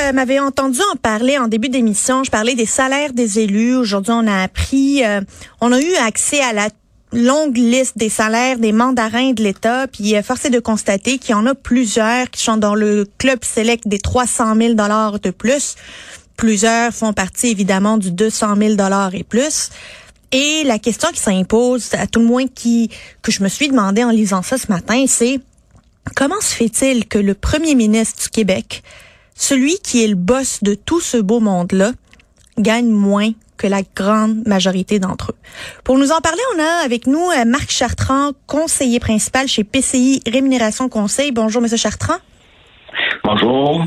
Euh, m'avez entendu en parler en début d'émission. Je parlais des salaires des élus. Aujourd'hui, on a appris, euh, on a eu accès à la longue liste des salaires des mandarins de l'État. Puis euh, force est de constater qu'il y en a plusieurs qui sont dans le club select des 300 000 dollars de plus. Plusieurs font partie évidemment du 200 000 dollars et plus. Et la question qui s'impose, à tout le moins qui que je me suis demandé en lisant ça ce matin, c'est comment se fait-il que le premier ministre du Québec celui qui est le boss de tout ce beau monde-là gagne moins que la grande majorité d'entre eux. Pour nous en parler, on a avec nous euh, Marc Chartrand, conseiller principal chez PCI Rémunération Conseil. Bonjour, Monsieur Chartrand. Bonjour.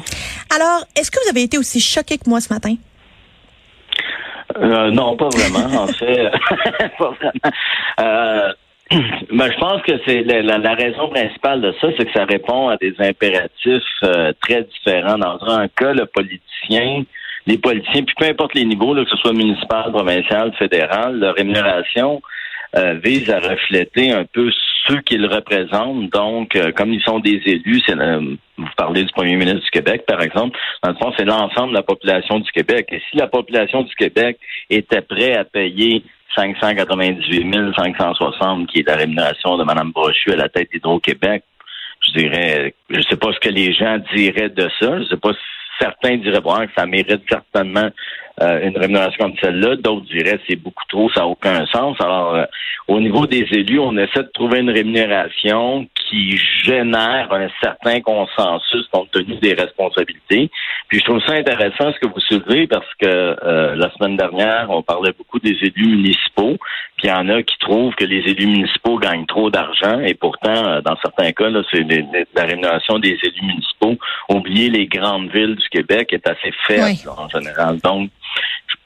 Alors, est-ce que vous avez été aussi choqué que moi ce matin? Euh, non, pas vraiment, en fait. pas vraiment. Euh, ben, je pense que c'est la, raison principale de ça, c'est que ça répond à des impératifs euh, très différents. Dans un cas, le politicien, les politiciens, puis peu importe les niveaux, que ce soit municipal, provincial, fédéral, leur rémunération euh, vise à refléter un peu ceux qu'ils représentent. Donc, euh, comme ils sont des élus, c'est vous parlez du premier ministre du Québec, par exemple, dans le fond, c'est l'ensemble de la population du Québec. Et si la population du Québec était prête à payer 598 560 qui est la rémunération de Mme Brochu à la tête d'Hydro-Québec. Je dirais, je sais pas ce que les gens diraient de ça. Je sais pas si certains diraient bon, que ça mérite certainement euh, une rémunération comme celle-là. D'autres diraient c'est beaucoup trop, ça n'a aucun sens. Alors, euh, au niveau des élus, on essaie de trouver une rémunération qui génère un certain consensus compte tenu des responsabilités. Puis je trouve ça intéressant ce que vous soulevez parce que euh, la semaine dernière, on parlait beaucoup des élus municipaux. Puis il y en a qui trouvent que les élus municipaux gagnent trop d'argent et pourtant, dans certains cas, c'est la rémunération des élus municipaux. Oublier les grandes villes du Québec est assez faible en général. Donc,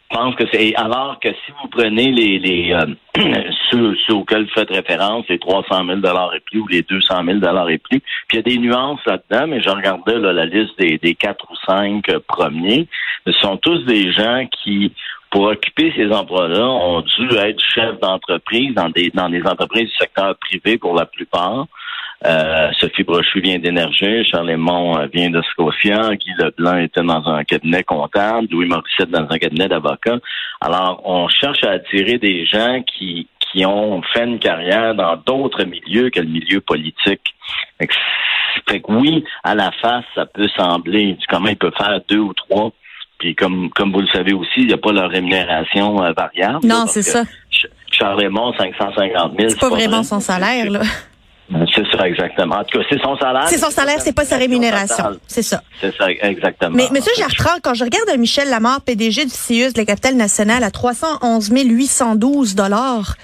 pense que c'est alors que si vous prenez les, les euh, ceux, auxquels vous faites référence, les 300 000 dollars et plus ou les 200 000 dollars et plus, puis il y a des nuances là-dedans, mais je regardais là, la liste des, des quatre ou cinq premiers, ce sont tous des gens qui pour occuper ces emplois-là, ont dû être chefs d'entreprise dans des dans des entreprises du secteur privé pour la plupart. Euh, Sophie Brochu vient d'Énergie, Charles Lemont euh, vient de Scotia, Guy Leblanc était dans un cabinet comptable, Louis Morissette dans un cabinet d'avocat. Alors, on cherche à attirer des gens qui, qui ont fait une carrière dans d'autres milieux que le milieu politique. Fait que, oui, à la face, ça peut sembler, comment il peut faire deux ou trois puis comme comme vous le savez aussi, il n'y a pas leur rémunération euh, variable. Non, c'est ça. Charles Lemont, 550 000. C'est pas, vraiment son salaire, là. C'est ça, exactement. En tout cas, c'est son salaire. C'est son salaire, c'est pas sa rémunération. C'est ça. C'est ça, exactement. Mais, Monsieur Jartrand, quand je regarde Michel Lamar, PDG du CIUS de la capitale nationale, à 311 812 dollars,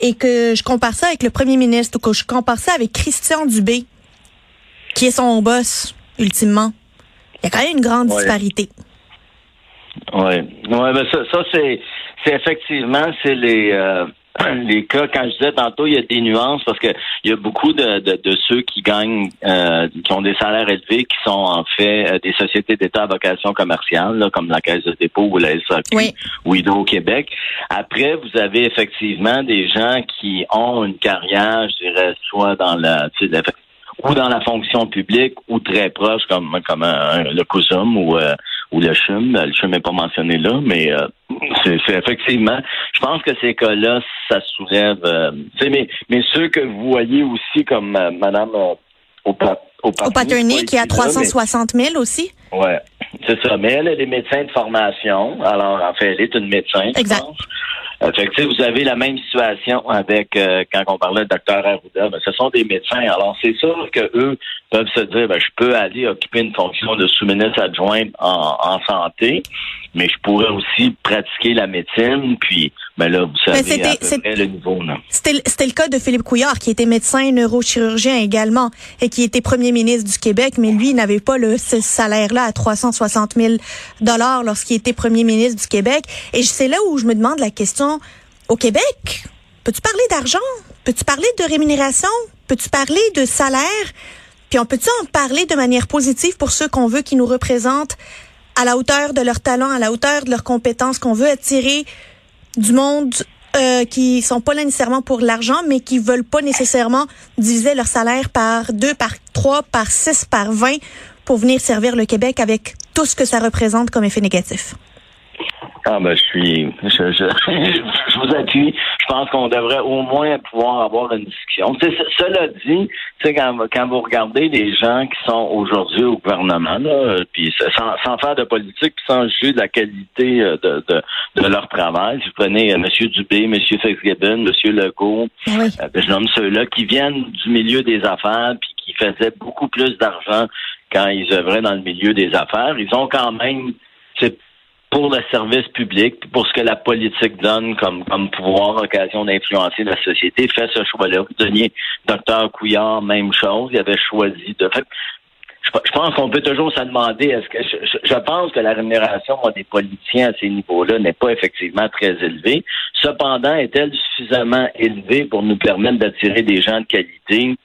et que je compare ça avec le premier ministre, ou que je compare ça avec Christian Dubé, qui est son boss, ultimement, il y a quand même une grande disparité. Oui. Ouais, ben ça, ça c'est, c'est effectivement, c'est les, euh, les cas, quand je disais tantôt, il y a des nuances parce que il y a beaucoup de, de, ceux qui gagnent, euh, qui ont des salaires élevés, qui sont en fait euh, des sociétés d'État à vocation commerciale, comme la Caisse de dépôt ou la SAQ ou Hydro-Québec. Après, vous avez effectivement des gens qui ont une carrière, je dirais, soit dans la, ou dans la fonction publique ou très proche, comme comme le COSUM ou euh, ou le CHUM. Le CHUM n'est pas mentionné là, mais euh, c'est effectivement. Je pense que ces cas-là, ça soulève. Euh, mais mais ceux que vous voyez aussi comme Madame au, au, qui a 360 000 aussi? Ouais, c'est ça. Mais elle, elle est médecin de formation. Alors, en fait, elle est une médecin. Exact. Euh, fait que, vous avez la même situation avec euh, quand on parlait de docteur Arruda. Ben, ce sont des médecins. Alors, c'est sûr que eux peuvent se dire, ben, je peux aller occuper une fonction de sous-ministre adjoint en, en santé, mais je pourrais aussi pratiquer la médecine. Puis, ben là, vous savez c'était- à peu c'est- près le niveau. Là. C'était c'était le cas de Philippe Couillard, qui était médecin neurochirurgien également, et qui était premier ministre du Québec, mais lui n'avait pas le, ce salaire-là à 360 000 dollars lorsqu'il était premier ministre du Québec. Et c'est là où je me demande la question, au Québec, peux-tu parler d'argent? Peux-tu parler de rémunération? Peux-tu parler de salaire? Puis on peut-tu en parler de manière positive pour ceux qu'on veut qui nous représentent à la hauteur de leur talent, à la hauteur de leurs compétences, qu'on veut attirer du monde euh, qui sont pas là nécessairement pour l'argent, mais qui veulent pas nécessairement diviser leur salaire par deux, par trois, par six, par vingt pour venir servir le Québec avec tout ce que ça représente comme effet négatif. Ah ben je suis je, je, je vous appuie. Je pense qu'on devrait au moins pouvoir avoir une discussion. Cela dit, quand, quand vous regardez les gens qui sont aujourd'hui au gouvernement, là, puis sans, sans faire de politique, puis sans juger de la qualité euh, de, de, de leur travail, si vous prenez euh, M. Dubé, M. Fitzgibbon, M. Legault, oui. euh, je nomme ceux-là qui viennent du milieu des affaires puis qui faisaient beaucoup plus d'argent quand ils œuvraient dans le milieu des affaires. Ils ont quand même, c'est pour le service public, pour ce que la politique donne comme, comme pouvoir, occasion d'influencer la société, fait ce choix-là. Donniez Dr Couillard, même chose, il avait choisi de... Je, pense qu'on peut toujours se demander, est-ce que je, pense que la rémunération des politiciens à ces niveaux-là n'est pas effectivement très élevée. Cependant, est-elle suffisamment élevée pour nous permettre d'attirer des gens de qualité?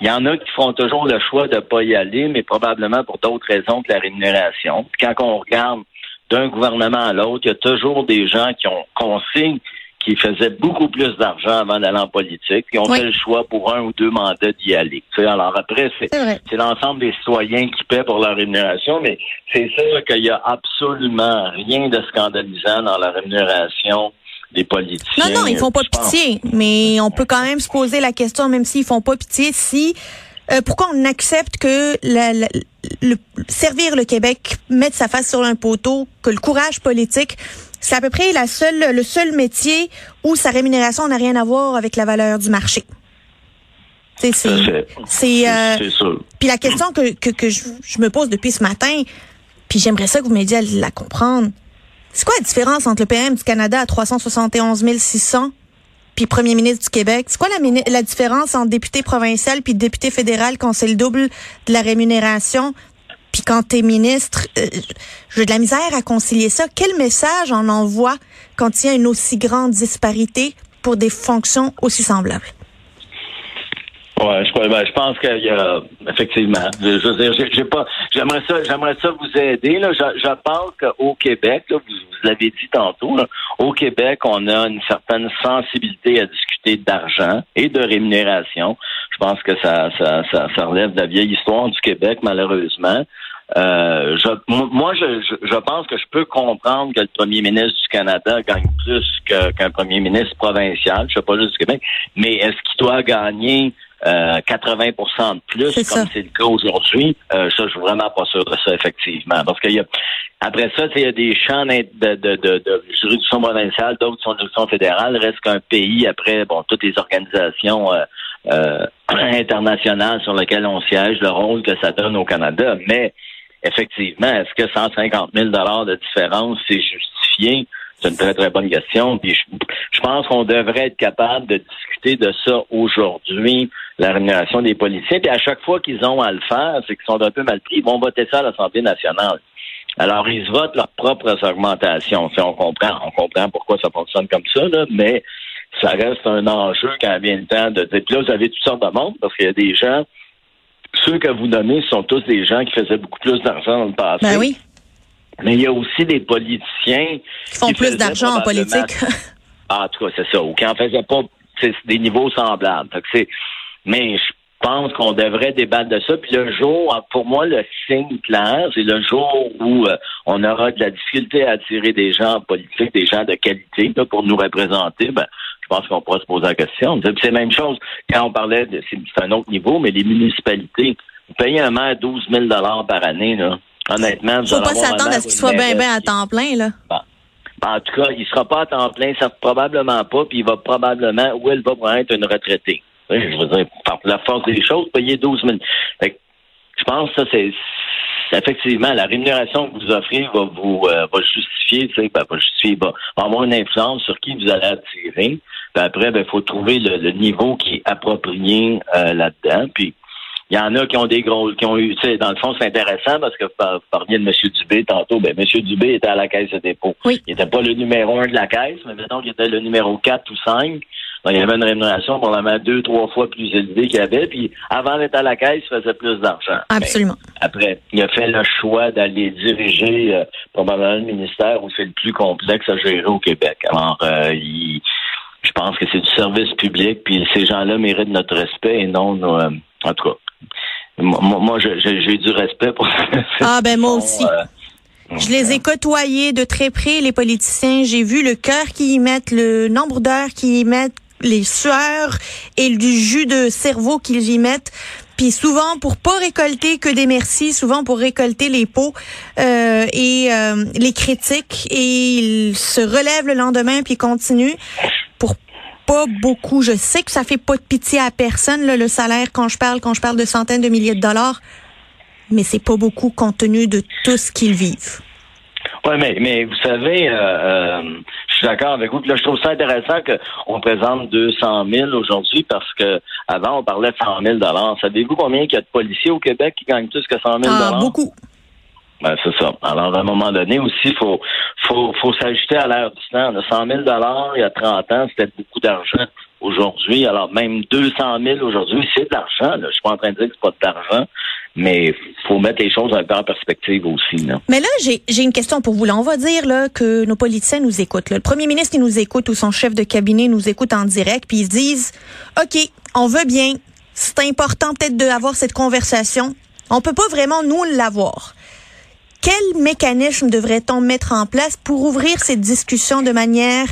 Il y en a qui font toujours le choix de ne pas y aller, mais probablement pour d'autres raisons que la rémunération. Puis quand on regarde d'un gouvernement à l'autre, il y a toujours des gens qui ont sait qui faisaient beaucoup plus d'argent avant d'aller en politique, qui ont Oui. fait le choix pour un ou deux mandats d'y aller. Tu sais, alors après, c'est l'ensemble des citoyens qui paient pour leur rémunération, mais c'est sûr qu'il y a absolument rien de scandalisant dans la rémunération des politiciens. Non, non, ils font pas pitié, mais on peut quand même se poser la question, même s'ils font pas pitié, si euh, pourquoi on accepte que la- la- le, servir le Québec, mettre sa face sur un poteau, que le courage politique, c'est à peu près la seule, le seul métier où sa rémunération n'a rien à voir avec la valeur du marché. C'est, C'est- c'est, euh, puis la question que, que, que je, je me pose depuis ce matin, puis j'aimerais ça que vous m'aidiez à la comprendre. C'est quoi la différence entre le PM du Canada à 371 600 puis premier ministre du Québec? C'est quoi la, la différence entre député provincial puis député fédéral quand c'est le double de la rémunération? Puis quand t'es ministre, euh, j'ai de la misère à concilier ça. Quel message on envoie quand il y a une aussi grande disparité pour des fonctions aussi semblables? Ouais, je, ben, je pense qu'il y a effectivement. Je, veux dire, j'ai pas. J'aimerais ça, j'aimerais ça vous aider. Là. Je, je pense qu'au Québec, là, vous, vous l'avez dit tantôt, là, au Québec, on a une certaine sensibilité à discuter d'argent et de rémunération. Je pense que ça, ça, ça, ça relève de la vieille histoire du Québec, malheureusement. Euh, je, mo- moi, je, je, pense que je peux comprendre que le premier ministre du Canada gagne plus qu'un premier ministre provincial. Je sais pas juste du Québec, mais est-ce qu'il doit gagner euh, 80 de plus, comme c'est le cas aujourd'hui? Euh, ça, je suis vraiment pas sûr de ça, effectivement. Parce qu'il y a après ça, il y a des champs de, de, de, de juridiction provinciale, d'autres sont de juridiction fédérale. Reste qu'un pays, après, bon, toutes les organisations euh, euh, internationales sur lesquelles on siège, le rôle que ça donne au Canada. Mais effectivement, est-ce que 150 000 de différence, c'est justifié? C'est une très, très bonne question. Puis je, je pense qu'on devrait être capable de discuter de ça aujourd'hui, la rémunération des policiers. Puis à chaque fois qu'ils ont à le faire, c'est qu'ils sont un peu mal pris. Ils vont voter ça à l'Assemblée nationale. Alors, ils votent leurs propres augmentations. Sais, on comprend, on comprend pourquoi ça fonctionne comme ça, là, mais ça reste un enjeu quand vient le temps de dire. Puis là, vous avez toutes sortes de monde, parce qu'il y a des gens, ceux que vous nommez sont tous des gens qui faisaient beaucoup plus d'argent dans le passé. Ben oui, Mais il y a aussi des politiciens ils font qui plus d'argent en politique. Ah, en tout cas, c'est ça. Ou qui en faisaient pas des niveaux semblables. C'est, mais je pense qu'on devrait débattre de ça. Puis le jour, pour moi, le signe clair, c'est le jour où euh, on aura de la difficulté à attirer des gens en politique, des gens de qualité là, pour nous représenter. Ben, pense qu'on pourra se poser la question. C'est la même chose quand on parlait de c'est un autre niveau, mais les municipalités. Vous payez un maire 12 000 par année, là. Honnêtement, vous Faut allez pas s'attendre à ce qu'il soit bien ben à temps plein, là. Bon. En tout cas, il sera pas à temps plein, ça probablement pas, puis il va probablement, ou elle va être une retraitée. Je veux dire, par la force des choses, payer 12 000. Fait que, je pense que ça, c'est effectivement, la rémunération que vous offrez va vous euh, va justifier, tu sais, ben, va justifier, va avoir une influence sur qui vous allez attirer. Puis après, il ben, faut trouver le, niveau qui est approprié euh, là-dedans. Puis il y en a qui ont des gros, qui ont eu, tu sais, dans le fond, c'est intéressant parce que vous parliez de M. Dubé tantôt. Ben, M. Dubé était à la caisse de dépôt. Oui. Il n'était pas le numéro un de la caisse, mais maintenant, il était le numéro 4 ou 5. Donc, il y avait une rémunération probablement deux, trois fois plus élevée qu'il avait. Puis avant d'être à la caisse, il faisait plus d'argent. Absolument. après, il a fait le choix d'aller diriger euh, probablement le ministère où c'est le plus complexe à gérer au Québec. Alors, euh, il, je pense que c'est du service public, puis ces gens-là méritent notre respect et non, euh, en tout cas, moi, j'ai du respect pour Ah ben moi aussi. Je les ai côtoyés de très près, les politiciens. J'ai vu le cœur qu'ils y mettent, le nombre d'heures qu'ils y mettent, les sueurs et du jus de cerveau qu'ils y mettent. Puis souvent pour pas récolter que des merci, souvent pour récolter les pots euh, et euh, les critiques et ils se relèvent le lendemain puis continuent pas beaucoup. Je sais que ça fait pas de pitié à personne le salaire quand je parle quand je parle de centaines de milliers de dollars, mais c'est pas beaucoup compte tenu de tout ce qu'ils vivent. Oui, mais, mais vous savez, euh, euh, je suis d'accord avec vous. Là, je trouve ça intéressant qu'on présente 200 000 aujourd'hui parce que avant on parlait de 100 000 Savez-vous combien il y a de policiers au Québec qui gagnent plus que 100 000 ah, Beaucoup. Ben, c'est ça. Alors, à un moment donné aussi, il faut, faut, faut s'ajouter à l'heure du temps. 100 000 il y a 30 ans, c'était beaucoup d'argent. Aujourd'hui, alors même 200 000 aujourd'hui, c'est de l'argent. Je suis pas en train de dire que c'est pas de l'argent, mais faut mettre les choses un peu en perspective aussi. Mais là, j'ai une question pour vous. Là, on va dire là, que nos politiciens nous écoutent. Le premier ministre il nous écoute ou son chef de cabinet nous écoute en direct, puis ils disent, OK, on veut bien, c'est important peut-être d'avoir cette conversation. On peut pas vraiment nous l'avoir. Quel mécanisme devrait-on mettre en place pour ouvrir cette discussion de manière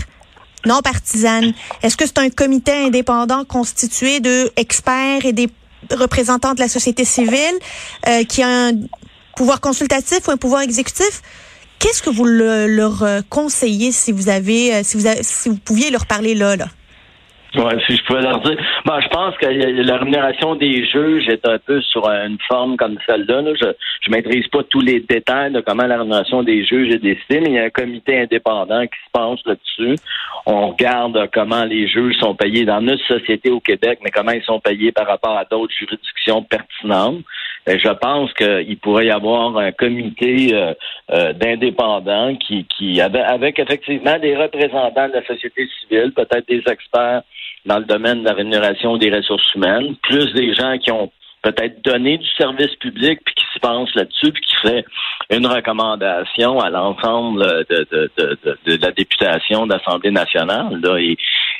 non partisane? Est-ce que c'est un comité indépendant constitué de experts et des représentants de la société civile euh, qui a un pouvoir consultatif ou un pouvoir exécutif? Qu'est-ce que vous leur conseillez si vous avez, euh, si vous si vous pouviez leur parler là, là? Ouais, si je pouvais leur dire. Ben, je pense que la rémunération des juges est un peu sur une forme comme celle-là. Je je maîtrise pas tous les détails de comment la rémunération des juges est décidée, mais il y a un comité indépendant qui se penche là-dessus. On regarde comment les juges sont payés dans notre société au Québec, mais comment ils sont payés par rapport à d'autres juridictions pertinentes. Je pense qu'il pourrait y avoir un comité euh, euh, d'indépendants qui, qui avec effectivement des représentants de la société civile, peut-être des experts dans le domaine de la rémunération des ressources humaines, plus des gens qui ont peut-être donné du service public puis qui se pensent là-dessus puis qui ferait une recommandation à l'ensemble de, de, de, de, la députation d'Assemblée nationale. Là, et,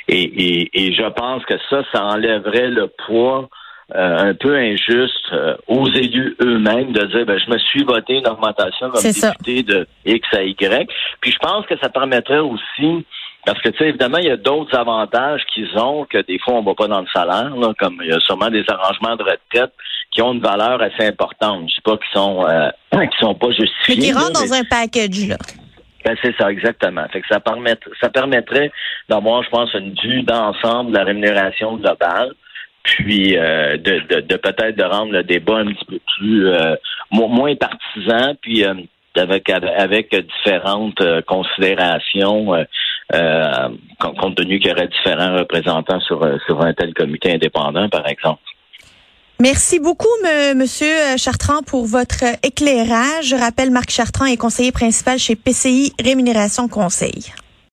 et, et, je pense que ça, ça enlèverait le poids euh, un peu injuste euh, aux élus eux-mêmes de dire ben, je me suis voté une augmentation comme député de X à Y. Puis je pense que ça permettrait aussi parce que, tu sais, évidemment, il y a d'autres avantages qu'ils ont que des fois, on ne va pas dans le salaire, là, comme il y a sûrement des arrangements de retraite qui ont une valeur assez importante. Je sais pas qu'ils sont euh, qui sont pas justifiés. Mais qui rentrent dans un package, là. Ben, c'est ça, exactement. Fait que ça, permettrait, ça permettrait d'avoir, je pense, une vue d'ensemble de la rémunération globale, puis euh, de, de, de peut-être de rendre le débat un petit peu plus euh, moins partisan, puis euh, avec avec différentes considérations euh, compte tenu qu'il y aurait différents représentants sur, euh, sur un tel comité indépendant, par exemple. Merci beaucoup, Monsieur Chartrand, pour votre éclairage. Je rappelle, Marc Chartrand est conseiller principal chez PCI Rémunération Conseil.